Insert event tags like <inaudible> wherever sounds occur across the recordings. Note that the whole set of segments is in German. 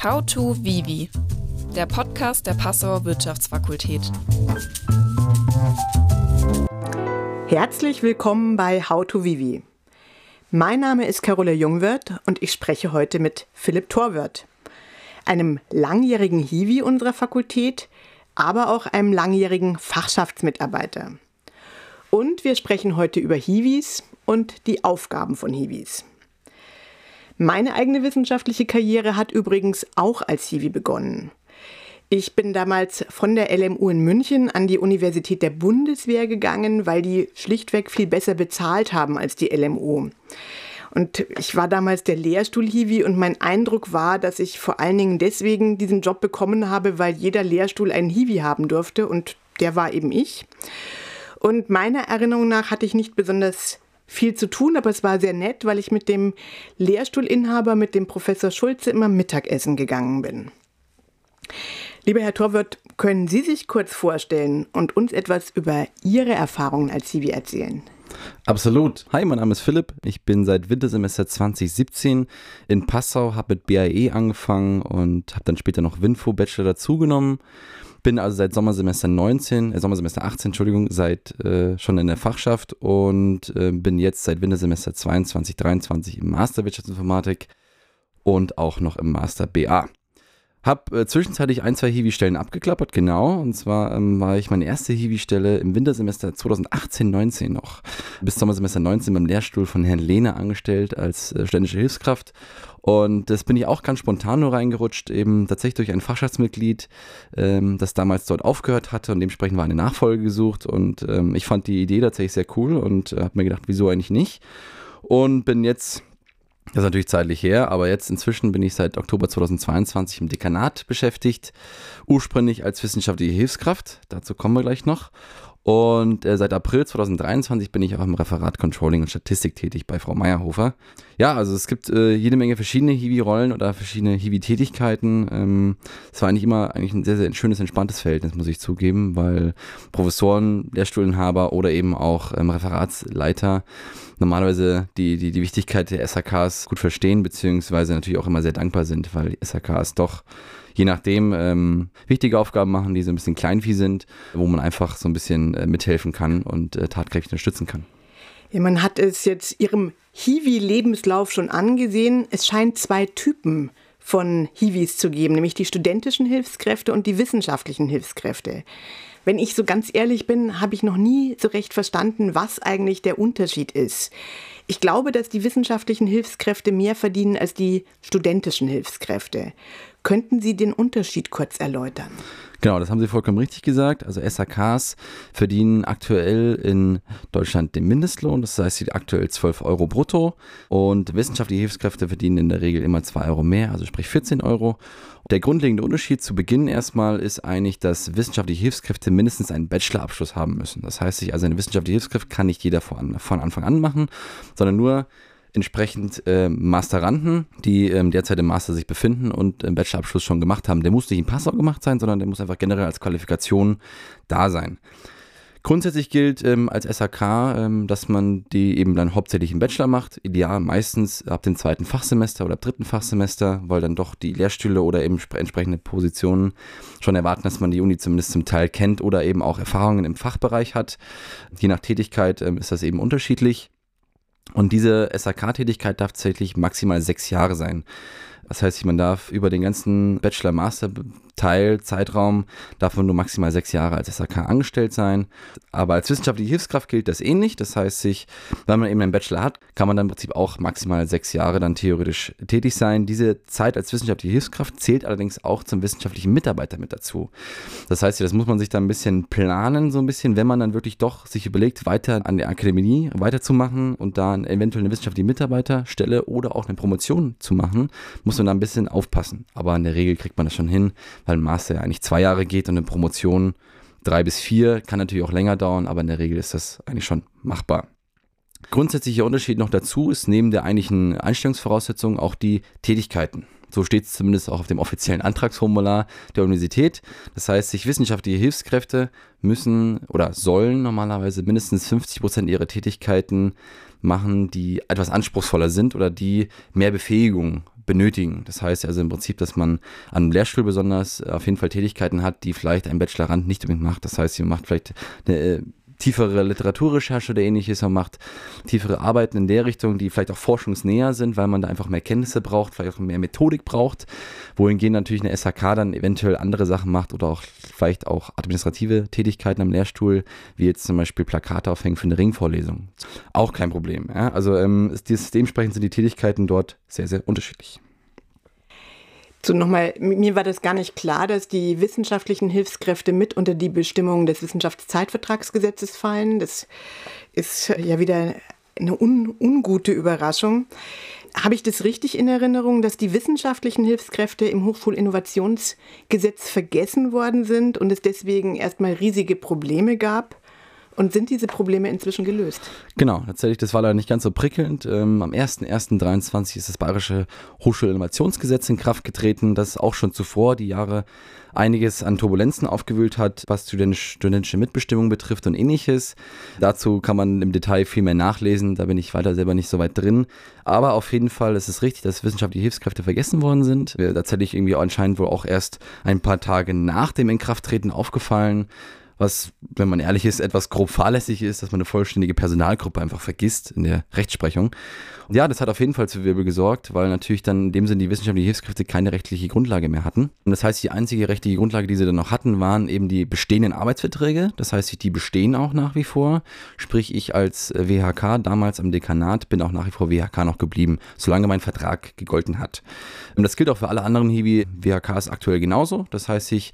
How to Vivi, der Podcast der Passauer Wirtschaftsfakultät. Herzlich willkommen bei How to Vivi. Mein Name ist Carola Jungwirth und ich spreche heute mit Philipp Torwirth, einem langjährigen Hiwi unserer Fakultät, aber auch einem langjährigen Fachschaftsmitarbeiter. Und wir sprechen heute über Hiwis und die Aufgaben von Hiwis. Meine eigene wissenschaftliche Karriere hat übrigens auch als Hiwi begonnen. Ich bin damals von der LMU in München an die Universität der Bundeswehr gegangen, weil die schlichtweg viel besser bezahlt haben als die LMU. Und ich war damals der Lehrstuhl-Hiwi und mein Eindruck war, dass ich vor allen Dingen deswegen diesen Job bekommen habe, weil jeder Lehrstuhl einen Hiwi haben durfte und der war eben ich. Und meiner Erinnerung nach hatte ich nicht besonders viel zu tun, aber es war sehr nett, weil ich mit dem Lehrstuhlinhaber, mit dem Professor Schulze immer Mittagessen gegangen bin. Lieber Herr Torwirth, können Sie sich kurz vorstellen und uns etwas über Ihre Erfahrungen als Hiwi erzählen? Absolut. Hi, mein Name ist Philipp. Ich bin seit Wintersemester 2017 in Passau, habe mit BAE angefangen und habe dann später noch Winfo Bachelor dazugenommen. Bin also seit Sommersemester 19, äh, Sommersemester 18, Entschuldigung, seit äh, schon in der Fachschaft und äh, bin jetzt seit Wintersemester 22, 23 im Master Wirtschaftsinformatik und auch noch im Master BA. Hab äh, zwischenzeitlich ein, zwei Hiwi-Stellen abgeklappert, genau. Und zwar ähm, war ich meine erste Hiwi-Stelle im Wintersemester 2018-19 noch. Bis Sommersemester 19 beim Lehrstuhl von Herrn Lehner angestellt als äh, ständische Hilfskraft. Und das bin ich auch ganz spontan nur reingerutscht, eben tatsächlich durch ein Fachschaftsmitglied, ähm, das damals dort aufgehört hatte und dementsprechend war eine Nachfolge gesucht. Und ähm, ich fand die Idee tatsächlich sehr cool und äh, habe mir gedacht, wieso eigentlich nicht? Und bin jetzt das ist natürlich zeitlich her, aber jetzt inzwischen bin ich seit Oktober 2022 im Dekanat beschäftigt, ursprünglich als wissenschaftliche Hilfskraft, dazu kommen wir gleich noch. Und äh, seit April 2023 bin ich auch im Referat Controlling und Statistik tätig bei Frau Meyerhofer. Ja, also es gibt äh, jede Menge verschiedene Hiwi-Rollen oder verschiedene Hiwi-Tätigkeiten. Ähm, es war eigentlich immer eigentlich ein sehr, sehr schönes, entspanntes Verhältnis, muss ich zugeben, weil Professoren, Lehrstuhlinhaber oder eben auch ähm, Referatsleiter normalerweise die, die, die Wichtigkeit der SHKs gut verstehen, beziehungsweise natürlich auch immer sehr dankbar sind, weil SHKs doch je nachdem ähm, wichtige Aufgaben machen, die so ein bisschen Kleinvieh sind, wo man einfach so ein bisschen äh, mithelfen kann und äh, tatkräftig unterstützen kann. Ja, man hat es jetzt Ihrem Hiwi-Lebenslauf schon angesehen. Es scheint zwei Typen von Hiwis zu geben, nämlich die studentischen Hilfskräfte und die wissenschaftlichen Hilfskräfte. Wenn ich so ganz ehrlich bin, habe ich noch nie so recht verstanden, was eigentlich der Unterschied ist. Ich glaube, dass die wissenschaftlichen Hilfskräfte mehr verdienen als die studentischen Hilfskräfte. Könnten Sie den Unterschied kurz erläutern? Genau, das haben Sie vollkommen richtig gesagt. Also SAKs verdienen aktuell in Deutschland den Mindestlohn, das heißt aktuell 12 Euro brutto. Und wissenschaftliche Hilfskräfte verdienen in der Regel immer 2 Euro mehr, also sprich 14 Euro. Der grundlegende Unterschied zu Beginn erstmal ist eigentlich, dass wissenschaftliche Hilfskräfte mindestens einen Bachelorabschluss haben müssen. Das heißt, also eine wissenschaftliche Hilfskraft kann nicht jeder von Anfang an machen, sondern nur entsprechend äh, Masteranden, die ähm, derzeit im Master sich befinden und im Bachelorabschluss schon gemacht haben. Der muss nicht in Passau gemacht sein, sondern der muss einfach generell als Qualifikation da sein. Grundsätzlich gilt ähm, als SAK, ähm, dass man die eben dann hauptsächlich im Bachelor macht. Ideal meistens ab dem zweiten Fachsemester oder dritten Fachsemester, weil dann doch die Lehrstühle oder eben entsprechende Positionen schon erwarten, dass man die Uni zumindest zum Teil kennt oder eben auch Erfahrungen im Fachbereich hat. Je nach Tätigkeit ähm, ist das eben unterschiedlich. Und diese SAK-Tätigkeit darf tatsächlich maximal sechs Jahre sein. Das heißt, man darf über den ganzen Bachelor-Master-Teil, Zeitraum, darf nur maximal sechs Jahre als SAK angestellt sein. Aber als wissenschaftliche Hilfskraft gilt das ähnlich. Das heißt, sich, wenn man eben einen Bachelor hat, kann man dann im Prinzip auch maximal sechs Jahre dann theoretisch tätig sein. Diese Zeit als wissenschaftliche Hilfskraft zählt allerdings auch zum wissenschaftlichen Mitarbeiter mit dazu. Das heißt, das muss man sich dann ein bisschen planen, so ein bisschen, wenn man dann wirklich doch sich überlegt, weiter an der Akademie weiterzumachen und dann eventuell eine wissenschaftliche Mitarbeiterstelle oder auch eine Promotion zu machen, muss muss man da ein bisschen aufpassen. Aber in der Regel kriegt man das schon hin, weil ein Master ja eigentlich zwei Jahre geht und eine Promotion drei bis vier, kann natürlich auch länger dauern, aber in der Regel ist das eigentlich schon machbar. Grundsätzlicher Unterschied noch dazu ist neben der eigentlichen Einstellungsvoraussetzung auch die Tätigkeiten. So steht es zumindest auch auf dem offiziellen Antragsformular der Universität. Das heißt, sich wissenschaftliche Hilfskräfte müssen oder sollen normalerweise mindestens 50 Prozent ihrer Tätigkeiten machen, die etwas anspruchsvoller sind oder die mehr Befähigung benötigen. Das heißt also im Prinzip, dass man an einem Lehrstuhl besonders auf jeden Fall Tätigkeiten hat, die vielleicht ein Bachelorand nicht unbedingt macht. Das heißt, sie macht vielleicht eine äh, tiefere Literaturrecherche oder ähnliches. Man macht tiefere Arbeiten in der Richtung, die vielleicht auch forschungsnäher sind, weil man da einfach mehr Kenntnisse braucht, vielleicht auch mehr Methodik braucht. Wohingegen natürlich eine SHK dann eventuell andere Sachen macht oder auch vielleicht auch administrative Tätigkeiten am Lehrstuhl, wie jetzt zum Beispiel Plakate aufhängen für eine Ringvorlesung. Auch kein Problem. Ja? Also ähm, dementsprechend sind die Tätigkeiten dort sehr, sehr unterschiedlich. So nochmal, mir war das gar nicht klar, dass die wissenschaftlichen Hilfskräfte mit unter die Bestimmungen des Wissenschaftszeitvertragsgesetzes fallen. Das ist ja wieder eine un ungute Überraschung. Habe ich das richtig in Erinnerung, dass die wissenschaftlichen Hilfskräfte im Hochschulinnovationsgesetz vergessen worden sind und es deswegen erstmal riesige Probleme gab? Und sind diese Probleme inzwischen gelöst? Genau, tatsächlich, das war leider nicht ganz so prickelnd. Ähm, am 01.01.23 ist das Bayerische Hochschulinnovationsgesetz in Kraft getreten, das auch schon zuvor die Jahre einiges an Turbulenzen aufgewühlt hat, was studentische Mitbestimmung betrifft und ähnliches. Dazu kann man im Detail viel mehr nachlesen, da bin ich weiter selber nicht so weit drin. Aber auf jeden Fall ist es richtig, dass wissenschaftliche Hilfskräfte vergessen worden sind. Tatsächlich irgendwie anscheinend wohl auch erst ein paar Tage nach dem Inkrafttreten aufgefallen was, wenn man ehrlich ist, etwas grob fahrlässig ist, dass man eine vollständige Personalgruppe einfach vergisst in der Rechtsprechung. Ja, das hat auf jeden Fall zu Wirbel gesorgt, weil natürlich dann in dem Sinne die wissenschaftlichen Hilfskräfte keine rechtliche Grundlage mehr hatten. Und das heißt, die einzige rechtliche Grundlage, die sie dann noch hatten, waren eben die bestehenden Arbeitsverträge. Das heißt, die bestehen auch nach wie vor. Sprich, ich als WHK damals am Dekanat bin auch nach wie vor WHK noch geblieben, solange mein Vertrag gegolten hat. Und das gilt auch für alle anderen Hiwi. WHK ist aktuell genauso. Das heißt, ich,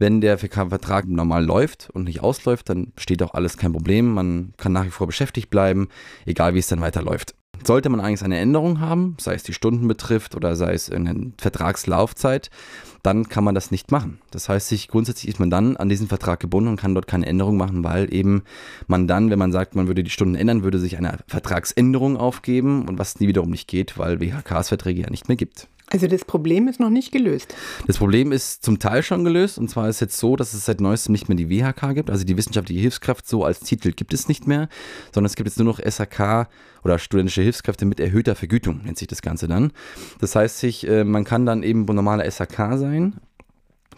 wenn der Vertrag normal läuft und nicht ausläuft, dann besteht auch alles kein Problem. Man kann nach wie vor beschäftigt bleiben, egal wie es dann weiterläuft. Sollte man eigentlich eine Änderung haben, sei es die Stunden betrifft oder sei es eine Vertragslaufzeit, dann kann man das nicht machen. Das heißt, sich grundsätzlich ist man dann an diesen Vertrag gebunden und kann dort keine Änderung machen, weil eben man dann, wenn man sagt, man würde die Stunden ändern, würde sich eine Vertragsänderung aufgeben und was nie wiederum nicht geht, weil WHKs Verträge ja nicht mehr gibt. Also das Problem ist noch nicht gelöst. Das Problem ist zum Teil schon gelöst. Und zwar ist jetzt so, dass es seit neuestem nicht mehr die WHK gibt. Also die wissenschaftliche Hilfskraft so als Titel gibt es nicht mehr, sondern es gibt jetzt nur noch SHK oder studentische Hilfskräfte mit erhöhter Vergütung, nennt sich das Ganze dann. Das heißt, sich, äh, man kann dann eben normaler SHK sein,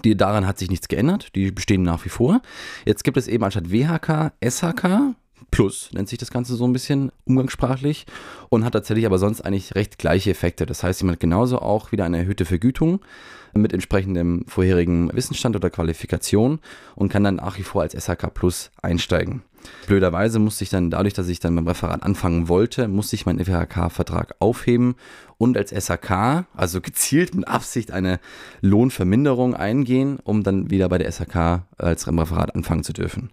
die, daran hat sich nichts geändert, die bestehen nach wie vor. Jetzt gibt es eben anstatt WHK SHK, Plus nennt sich das Ganze so ein bisschen umgangssprachlich und hat tatsächlich aber sonst eigentlich recht gleiche Effekte. Das heißt, jemand genauso auch wieder eine erhöhte Vergütung mit entsprechendem vorherigen Wissensstand oder Qualifikation und kann dann nach wie vor als SHK Plus einsteigen. Blöderweise musste ich dann, dadurch, dass ich dann beim Referat anfangen wollte, musste ich meinen FHK-Vertrag aufheben und als SHK, also gezielt mit Absicht, eine Lohnverminderung eingehen, um dann wieder bei der SHK als Referat anfangen zu dürfen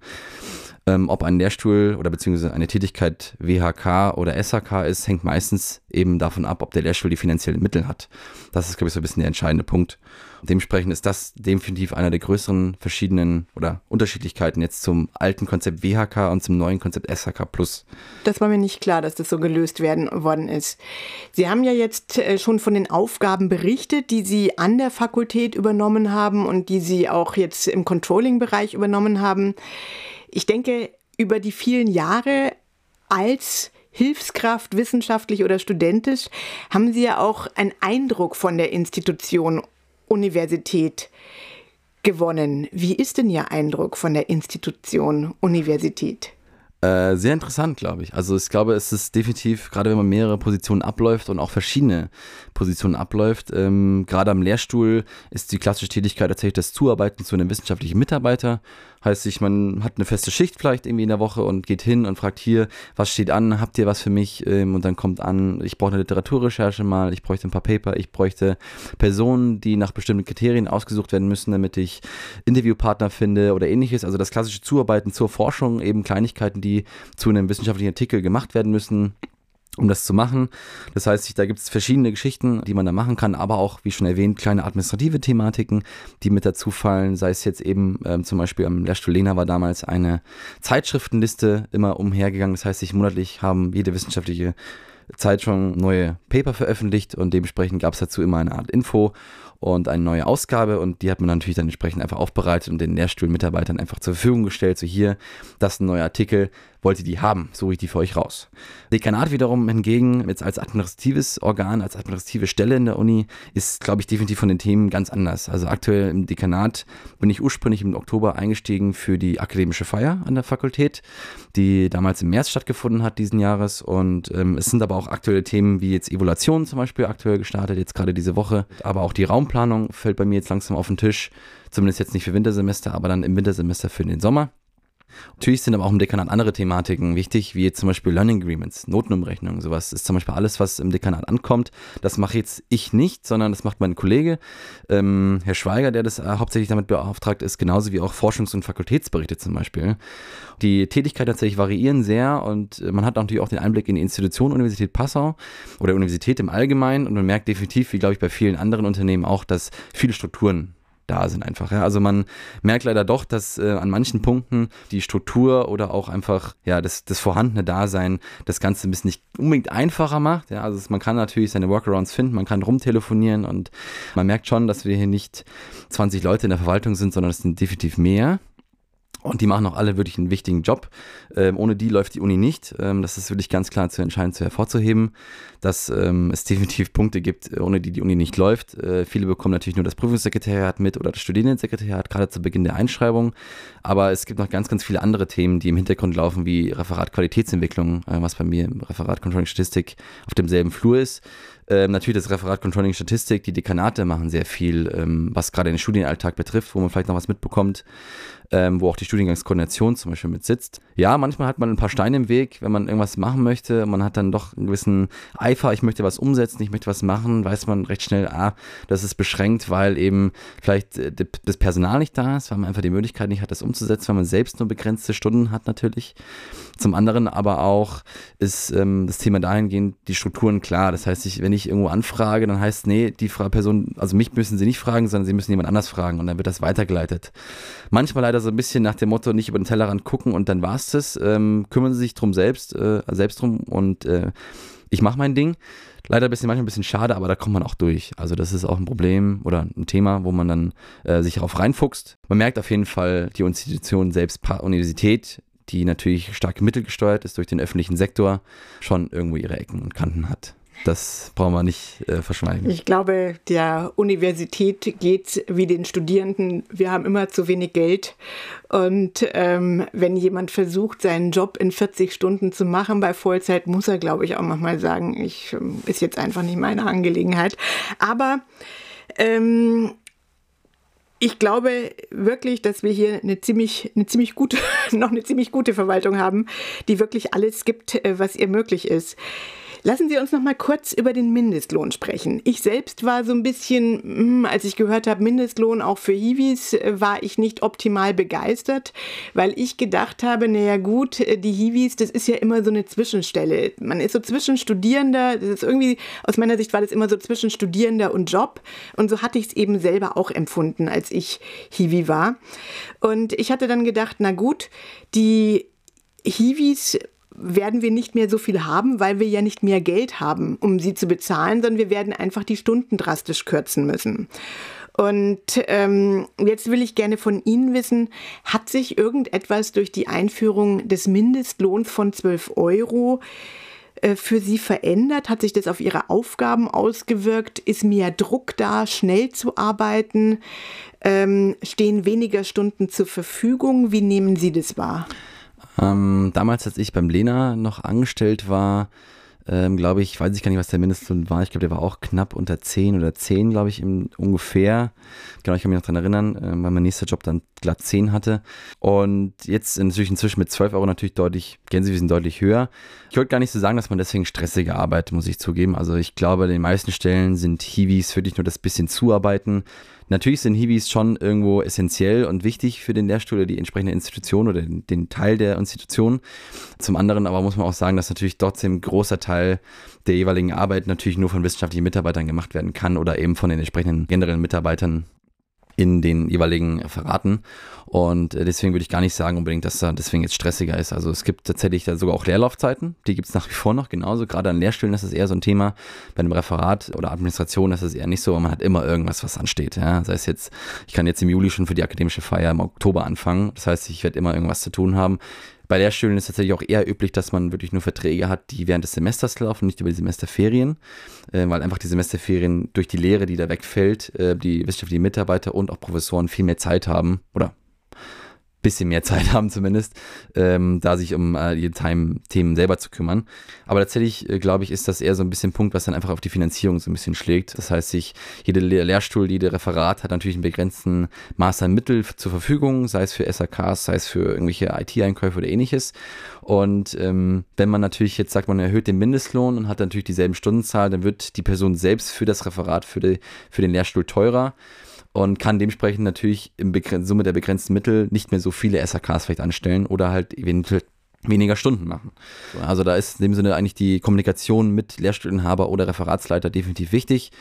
ähm, ob ein Lehrstuhl oder beziehungsweise eine Tätigkeit WHK oder SHK ist, hängt meistens eben davon ab, ob der Lehrstuhl die finanziellen Mittel hat. Das ist, glaube ich, so ein bisschen der entscheidende Punkt. Dementsprechend ist das definitiv einer der größeren verschiedenen oder Unterschiedlichkeiten jetzt zum alten Konzept WHK und zum neuen Konzept SHK Plus. Das war mir nicht klar, dass das so gelöst werden worden ist. Sie haben ja jetzt äh, schon von den Aufgaben berichtet, die Sie an der Fakultät übernommen haben und die Sie auch jetzt im Controlling-Bereich übernommen haben. Ich denke, über die vielen Jahre als Hilfskraft, wissenschaftlich oder studentisch, haben Sie ja auch einen Eindruck von der Institution Universität gewonnen. Wie ist denn Ihr Eindruck von der Institution Universität? Äh, sehr interessant, glaube ich. Also ich glaube, es ist definitiv, gerade wenn man mehrere Positionen abläuft und auch verschiedene Positionen abläuft, ähm, gerade am Lehrstuhl ist die klassische Tätigkeit tatsächlich das Zuarbeiten zu einem wissenschaftlichen Mitarbeiter. Heißt sich, man hat eine feste Schicht vielleicht irgendwie in der Woche und geht hin und fragt hier, was steht an, habt ihr was für mich? Ähm, und dann kommt an, ich brauche eine Literaturrecherche mal, ich bräuchte ein paar Paper, ich bräuchte Personen, die nach bestimmten Kriterien ausgesucht werden müssen, damit ich Interviewpartner finde oder ähnliches. Also das klassische Zuarbeiten zur Forschung, eben Kleinigkeiten, die zu einem wissenschaftlichen Artikel gemacht werden müssen um das zu machen. Das heißt, da gibt es verschiedene Geschichten, die man da machen kann, aber auch, wie schon erwähnt, kleine administrative Thematiken, die mit dazu fallen. Sei es jetzt eben ähm, zum Beispiel am Lehrstuhl Lena war damals eine Zeitschriftenliste immer umhergegangen. Das heißt, sich monatlich haben jede wissenschaftliche Zeit schon neue Paper veröffentlicht und dementsprechend gab es dazu immer eine Art Info und eine neue Ausgabe und die hat man natürlich dann entsprechend einfach aufbereitet und den Lehrstuhlmitarbeitern einfach zur Verfügung gestellt. So hier, das ist ein neuer Artikel, wollt ihr die haben, suche ich die für euch raus. Dekanat wiederum hingegen, jetzt als administratives Organ, als administrative Stelle in der Uni, ist, glaube ich, definitiv von den Themen ganz anders. Also aktuell im Dekanat bin ich ursprünglich im Oktober eingestiegen für die akademische Feier an der Fakultät, die damals im März stattgefunden hat diesen Jahres. Und ähm, es sind aber auch aktuelle Themen wie jetzt Evaluation zum Beispiel aktuell gestartet, jetzt gerade diese Woche. Aber auch die Raumplanung fällt bei mir jetzt langsam auf den Tisch. Zumindest jetzt nicht für Wintersemester, aber dann im Wintersemester für den Sommer. Natürlich sind aber auch im Dekanat andere Thematiken wichtig, wie zum Beispiel Learning Agreements, Notenumrechnung, sowas ist zum Beispiel alles, was im Dekanat ankommt. Das mache jetzt ich nicht, sondern das macht mein Kollege, ähm, Herr Schweiger, der das äh, hauptsächlich damit beauftragt ist, genauso wie auch Forschungs- und Fakultätsberichte zum Beispiel. Die Tätigkeiten tatsächlich variieren sehr und äh, man hat natürlich auch den Einblick in die Institution Universität Passau oder Universität im Allgemeinen und man merkt definitiv, wie glaube ich bei vielen anderen Unternehmen auch, dass viele Strukturen da sind einfach. Ja. Also man merkt leider doch, dass äh, an manchen Punkten die Struktur oder auch einfach ja das, das vorhandene Dasein das Ganze ein bisschen nicht unbedingt einfacher macht. Ja. Also man kann natürlich seine Workarounds finden, man kann rumtelefonieren und man merkt schon, dass wir hier nicht 20 Leute in der Verwaltung sind, sondern es sind definitiv mehr. Und die machen auch alle wirklich einen wichtigen Job. Ähm, ohne die läuft die Uni nicht. Ähm, das ist wirklich ganz klar zu entscheiden, zu hervorzuheben, dass ähm, es <laughs> definitiv Punkte gibt, ohne die die Uni nicht läuft. Äh, viele bekommen natürlich nur das Prüfungssekretariat mit oder das Studierendensekretariat, gerade zu Beginn der Einschreibung. Aber es gibt noch ganz, ganz viele andere Themen, die im Hintergrund laufen, wie Referat Qualitätsentwicklung, äh, was bei mir im Referat Controlling Statistik auf demselben Flur ist. Ähm, natürlich das Referat Controlling Statistik, die Dekanate machen sehr viel, ähm, was gerade den Studienalltag betrifft, wo man vielleicht noch was mitbekommt ähm, wo auch die Studiengangskoordination zum Beispiel mit sitzt. Ja, manchmal hat man ein paar Steine im Weg, wenn man irgendwas machen möchte. Man hat dann doch einen gewissen Eifer, ich möchte was umsetzen, ich möchte was machen, weiß man recht schnell, ah, das ist beschränkt, weil eben vielleicht äh, das Personal nicht da ist, weil man einfach die Möglichkeit nicht hat, das umzusetzen, weil man selbst nur begrenzte Stunden hat natürlich. Zum anderen aber auch ist ähm, das Thema dahingehend die Strukturen klar. Das heißt, ich, wenn ich irgendwo anfrage, dann heißt, nee, die Person, also mich müssen sie nicht fragen, sondern sie müssen jemand anders fragen und dann wird das weitergeleitet. Manchmal leider so ein bisschen nach dem Motto, nicht über den Tellerrand gucken und dann war's das. Ähm, kümmern sie sich drum selbst, äh, selbst drum und äh, ich mache mein Ding. Leider ein bisschen, manchmal ein bisschen schade, aber da kommt man auch durch. Also das ist auch ein Problem oder ein Thema, wo man dann äh, sich darauf reinfuchst. Man merkt auf jeden Fall, die Institution selbst, Universität, die natürlich stark mittelgesteuert ist durch den öffentlichen Sektor, schon irgendwo ihre Ecken und Kanten hat. Das brauchen wir nicht äh, verschweigen. Ich glaube, der Universität geht wie den Studierenden. Wir haben immer zu wenig Geld. Und ähm, wenn jemand versucht, seinen Job in 40 Stunden zu machen bei Vollzeit, muss er, glaube ich, auch manchmal sagen, ich ähm, ist jetzt einfach nicht meine Angelegenheit. Aber ähm, ich glaube wirklich, dass wir hier eine ziemlich, eine ziemlich gute, <laughs> noch eine ziemlich gute Verwaltung haben, die wirklich alles gibt, äh, was ihr möglich ist. Lassen Sie uns noch mal kurz über den Mindestlohn sprechen. Ich selbst war so ein bisschen, hm, als ich gehört habe, Mindestlohn auch für Hiwis, äh, war ich nicht optimal begeistert, weil ich gedacht habe, naja gut, äh, die Hiwis, das ist ja immer so eine Zwischenstelle. Man ist so zwischen Studierender, das ist irgendwie, aus meiner Sicht war das immer so zwischen Studierender und Job. Und so hatte ich es eben selber auch empfunden, als ich Hiwi war. Und ich hatte dann gedacht, na gut, die Hiwis werden wir nicht mehr so viel haben, weil wir ja nicht mehr Geld haben, um sie zu bezahlen, sondern wir werden einfach die Stunden drastisch kürzen müssen. Und ähm, jetzt will ich gerne von Ihnen wissen, hat sich irgendetwas durch die Einführung des Mindestlohns von 12 Euro äh, für Sie verändert? Hat sich das auf Ihre Aufgaben ausgewirkt? Ist mehr Druck da, schnell zu arbeiten? Ähm, stehen weniger Stunden zur Verfügung? Wie nehmen Sie das wahr? Ähm, damals, als ich beim Lena noch angestellt war, ähm, glaube ich, weiß ich gar nicht, was der Mindestlohn war. Ich glaube, der war auch knapp unter 10 oder 10, glaube ich, im, ungefähr. Genau, ich kann mich noch daran erinnern, äh, weil mein nächster Job dann glatt 10 hatte. Und jetzt natürlich inzwischen mit 12 Euro natürlich deutlich, Gänsewiesen deutlich höher. Ich wollte gar nicht so sagen, dass man deswegen stressige arbeitet, muss ich zugeben. Also ich glaube, an den meisten Stellen sind Hiwis für dich nur das bisschen zuarbeiten. Natürlich sind Hiwis schon irgendwo essentiell und wichtig für den Lehrstuhl oder die entsprechende Institution oder den, den, Teil der Institution. Zum anderen aber muss man auch sagen, dass natürlich trotzdem ein großer Teil der jeweiligen Arbeit natürlich nur von wissenschaftlichen Mitarbeitern gemacht werden kann oder eben von den entsprechenden generellen Mitarbeitern in den jeweiligen Verraten. Und äh, deswegen würde ich gar nicht sagen unbedingt, dass da deswegen jetzt stressiger ist. Also es gibt tatsächlich da sogar auch Leerlaufzeiten, die gibt es nach wie vor noch genauso. Gerade an Lehrstühlen ist das eher so ein Thema. Bei einem Referat oder Administration ist das eher nicht so, aber man hat immer irgendwas, was ansteht. Ja? Sei es jetzt, ich kann jetzt im Juli schon für die akademische Feier im Oktober anfangen. Das heißt, ich werde immer irgendwas zu tun haben Bei Lehrstühlen ist es tatsächlich auch eher üblich, dass man wirklich nur Verträge hat, die während des Semesters laufen, nicht über die Semesterferien, äh, weil einfach die Semesterferien durch die Lehre, die da wegfällt, äh, die wissenschaftlichen Mitarbeiter und auch Professoren viel mehr Zeit haben oder bisschen mehr Zeit <laughs> haben zumindest, ähm, da sich um äh, die Themen selber zu kümmern. Aber tatsächlich, äh, glaube ich, ist das eher so ein bisschen Punkt, was dann einfach auf die Finanzierung so ein bisschen schlägt. Das heißt, sich jede Lehrstuhl, jede Referat hat natürlich einen begrenzten Maß an Mittel zur Verfügung, sei es für SAKs, sei es für irgendwelche IT-Einkäufe oder ähnliches. Und ähm, wenn man natürlich jetzt sagt, man erhöht den Mindestlohn und hat natürlich dieselben Stundenzahl, dann wird die Person selbst für das Referat, für, die, für den Lehrstuhl teurer und kann dementsprechend natürlich im Summe der begrenzten Mittel nicht mehr so viele SAKs vielleicht anstellen oder halt eventuell weniger Stunden machen. Also da ist in dem Sinne eigentlich die Kommunikation mit Lehrstuhlinhaber oder Referatsleiter definitiv wichtig,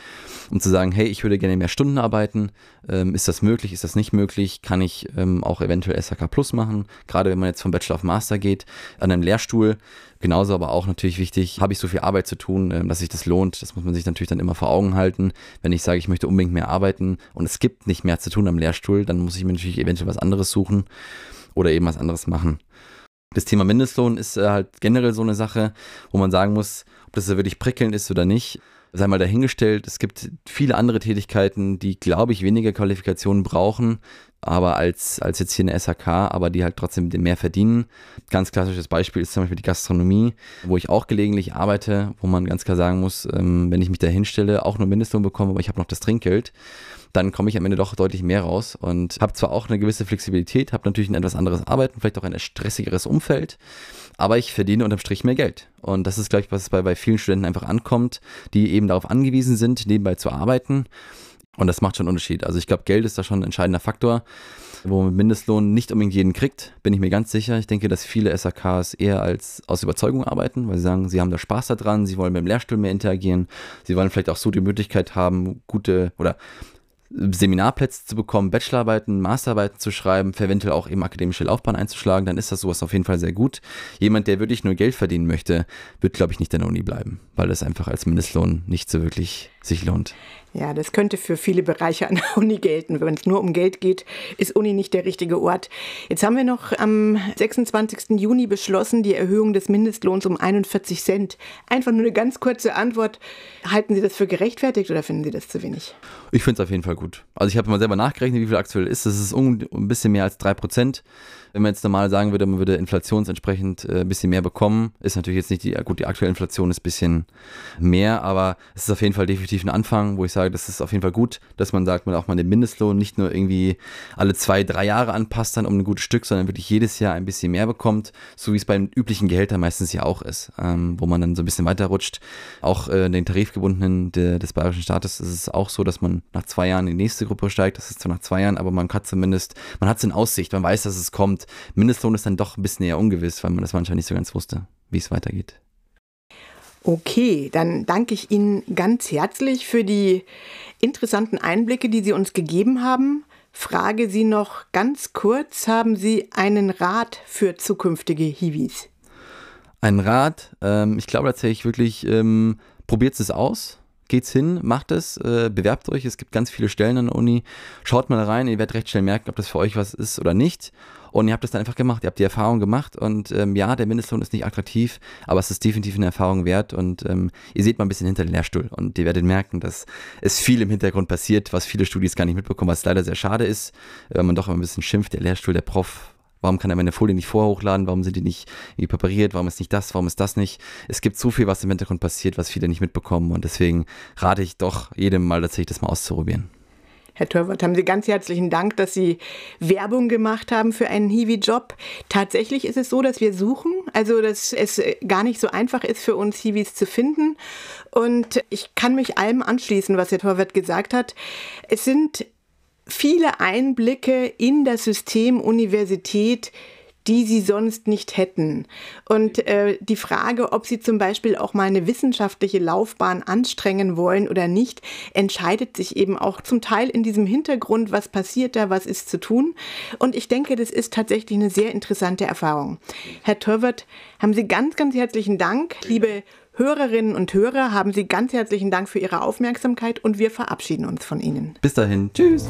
um zu sagen, hey, ich würde gerne mehr Stunden arbeiten. Ähm, ist das möglich? Ist das nicht möglich? Kann ich ähm, auch eventuell SHK Plus machen? Gerade wenn man jetzt vom Bachelor auf Master geht, an einem Lehrstuhl. Genauso aber auch natürlich wichtig, habe ich so viel Arbeit zu tun, ähm, dass sich das lohnt. Das muss man sich natürlich dann immer vor Augen halten. Wenn ich sage, ich möchte unbedingt mehr arbeiten und es gibt nicht mehr zu tun am Lehrstuhl, dann muss ich mir natürlich eventuell was anderes suchen oder eben was anderes machen. Das Thema Mindestlohn ist äh, halt generell so eine Sache, wo man sagen muss, ob das wirklich prickelnd ist oder nicht. Sei mal dahingestellt, es gibt viele andere Tätigkeiten, die, glaube ich, weniger Qualifikationen brauchen, aber als, als jetzt hier eine SHK, aber die halt trotzdem mehr verdienen. Ganz klassisches Beispiel ist zum Beispiel die Gastronomie, wo ich auch gelegentlich arbeite, wo man ganz klar sagen muss, ähm, wenn ich mich da hinstelle, auch nur Mindestlohn bekomme, aber ich habe noch das Trinkgeld, dann komme ich am Ende doch deutlich mehr raus und habe zwar auch eine gewisse Flexibilität, habe natürlich ein etwas anderes Arbeiten, vielleicht auch ein stressigeres Umfeld, aber ich verdiene unterm Strich mehr Geld. Und das ist, glaube ich, was bei, bei vielen Studenten einfach ankommt, die eben darauf angewiesen sind, nebenbei zu arbeiten. Und das macht schon einen Unterschied. Also ich glaube, Geld ist da schon ein entscheidender Faktor, wo man Mindestlohn nicht unbedingt jeden kriegt, bin ich mir ganz sicher. Ich denke, dass viele SAKs eher als aus Überzeugung arbeiten, weil sie sagen, sie haben da Spaß daran, sie wollen mit dem Lehrstuhl mehr interagieren, sie wollen vielleicht auch so die Möglichkeit haben, gute oder Seminarplätze zu bekommen, Bachelorarbeiten, Masterarbeiten zu schreiben, eventuell auch eben akademische Laufbahn einzuschlagen, dann ist das sowas auf jeden Fall sehr gut. Jemand, der wirklich nur Geld verdienen möchte, wird, glaube ich, nicht an der Uni bleiben, weil das einfach als Mindestlohn nicht so wirklich sich lohnt. Ja, das könnte für viele Bereiche an der Uni gelten. Wenn es nur um Geld geht, ist Uni nicht der richtige Ort. Jetzt haben wir noch am 26. Juni beschlossen, die Erhöhung des Mindestlohns um 41 Cent. Einfach nur eine ganz kurze Antwort. Halten Sie das für gerechtfertigt oder finden Sie das zu wenig? Ich finde es auf jeden Fall gut. Also ich habe mal selber nachgerechnet, wie viel aktuell ist. Das ist ein bisschen mehr als 3 Prozent. Wenn man jetzt normal sagen würde, man würde inflationsentsprechend äh, ein bisschen mehr bekommen, ist natürlich jetzt nicht die, gut, die aktuelle Inflation ist ein bisschen mehr, aber es ist auf jeden Fall definitiv ein Anfang, wo ich sage, das ist auf jeden Fall gut, dass man sagt, man auch mal den Mindestlohn nicht nur irgendwie alle zwei, drei Jahre anpasst dann um ein gutes Stück, sondern wirklich jedes Jahr ein bisschen mehr bekommt, so wie es beim üblichen Gehälter meistens ja auch ist, ähm, wo man dann so ein bisschen weiterrutscht. Auch äh, den tarifgebundenen de, des bayerischen Staates ist es auch so, dass man nach zwei Jahren in die nächste Gruppe steigt. Das ist zwar nach zwei Jahren, aber man hat zumindest, man hat es in Aussicht, man weiß, dass es kommt Mindestlohn ist dann doch ein bisschen eher ungewiss, weil man das manchmal nicht so ganz wusste, wie es weitergeht. Okay, dann danke ich Ihnen ganz herzlich für die interessanten Einblicke, die Sie uns gegeben haben. Frage Sie noch ganz kurz, haben Sie einen Rat für zukünftige Hiwis? Ein Rat? Ähm, ich glaube tatsächlich wirklich, ähm, probiert es aus geht's hin, macht es, äh, bewerbt euch. Es gibt ganz viele Stellen an der Uni. Schaut mal rein, ihr werdet recht schnell merken, ob das für euch was ist oder nicht. Und ihr habt das dann einfach gemacht, ihr habt die Erfahrung gemacht und ähm, ja, der Mindestlohn ist nicht attraktiv, aber es ist definitiv eine Erfahrung wert und ähm, ihr seht mal ein bisschen hinter den Lehrstuhl und ihr werdet merken, dass es viel im Hintergrund passiert, was viele Studis gar nicht mitbekommen, was leider sehr schade ist, wenn man doch immer ein bisschen schimpft, der Lehrstuhl, der Prof, Warum kann er meine Folie nicht vorhochladen? Warum sind die nicht präpariert? Warum ist nicht das? Warum ist das nicht? Es gibt so viel, was im Hintergrund passiert, was viele nicht mitbekommen. Und deswegen rate ich doch jedem mal tatsächlich das mal auszuprobieren. Herr Törwart, haben Sie ganz herzlichen Dank, dass Sie Werbung gemacht haben für einen Hiwi-Job. Tatsächlich ist es so, dass wir suchen, also dass es gar nicht so einfach ist für uns Hiwis zu finden. Und ich kann mich allem anschließen, was Herr Torwart gesagt hat. Es sind viele Einblicke in das System Universität, die sie sonst nicht hätten. Und äh, die Frage, ob sie zum Beispiel auch mal eine wissenschaftliche Laufbahn anstrengen wollen oder nicht, entscheidet sich eben auch zum Teil in diesem Hintergrund, was passiert da, was ist zu tun. Und ich denke, das ist tatsächlich eine sehr interessante Erfahrung. Herr Torwart, haben Sie ganz, ganz herzlichen Dank, liebe Hörerinnen und Hörer, haben Sie ganz herzlichen Dank für Ihre Aufmerksamkeit und wir verabschieden uns von Ihnen. Bis dahin. Tschüss.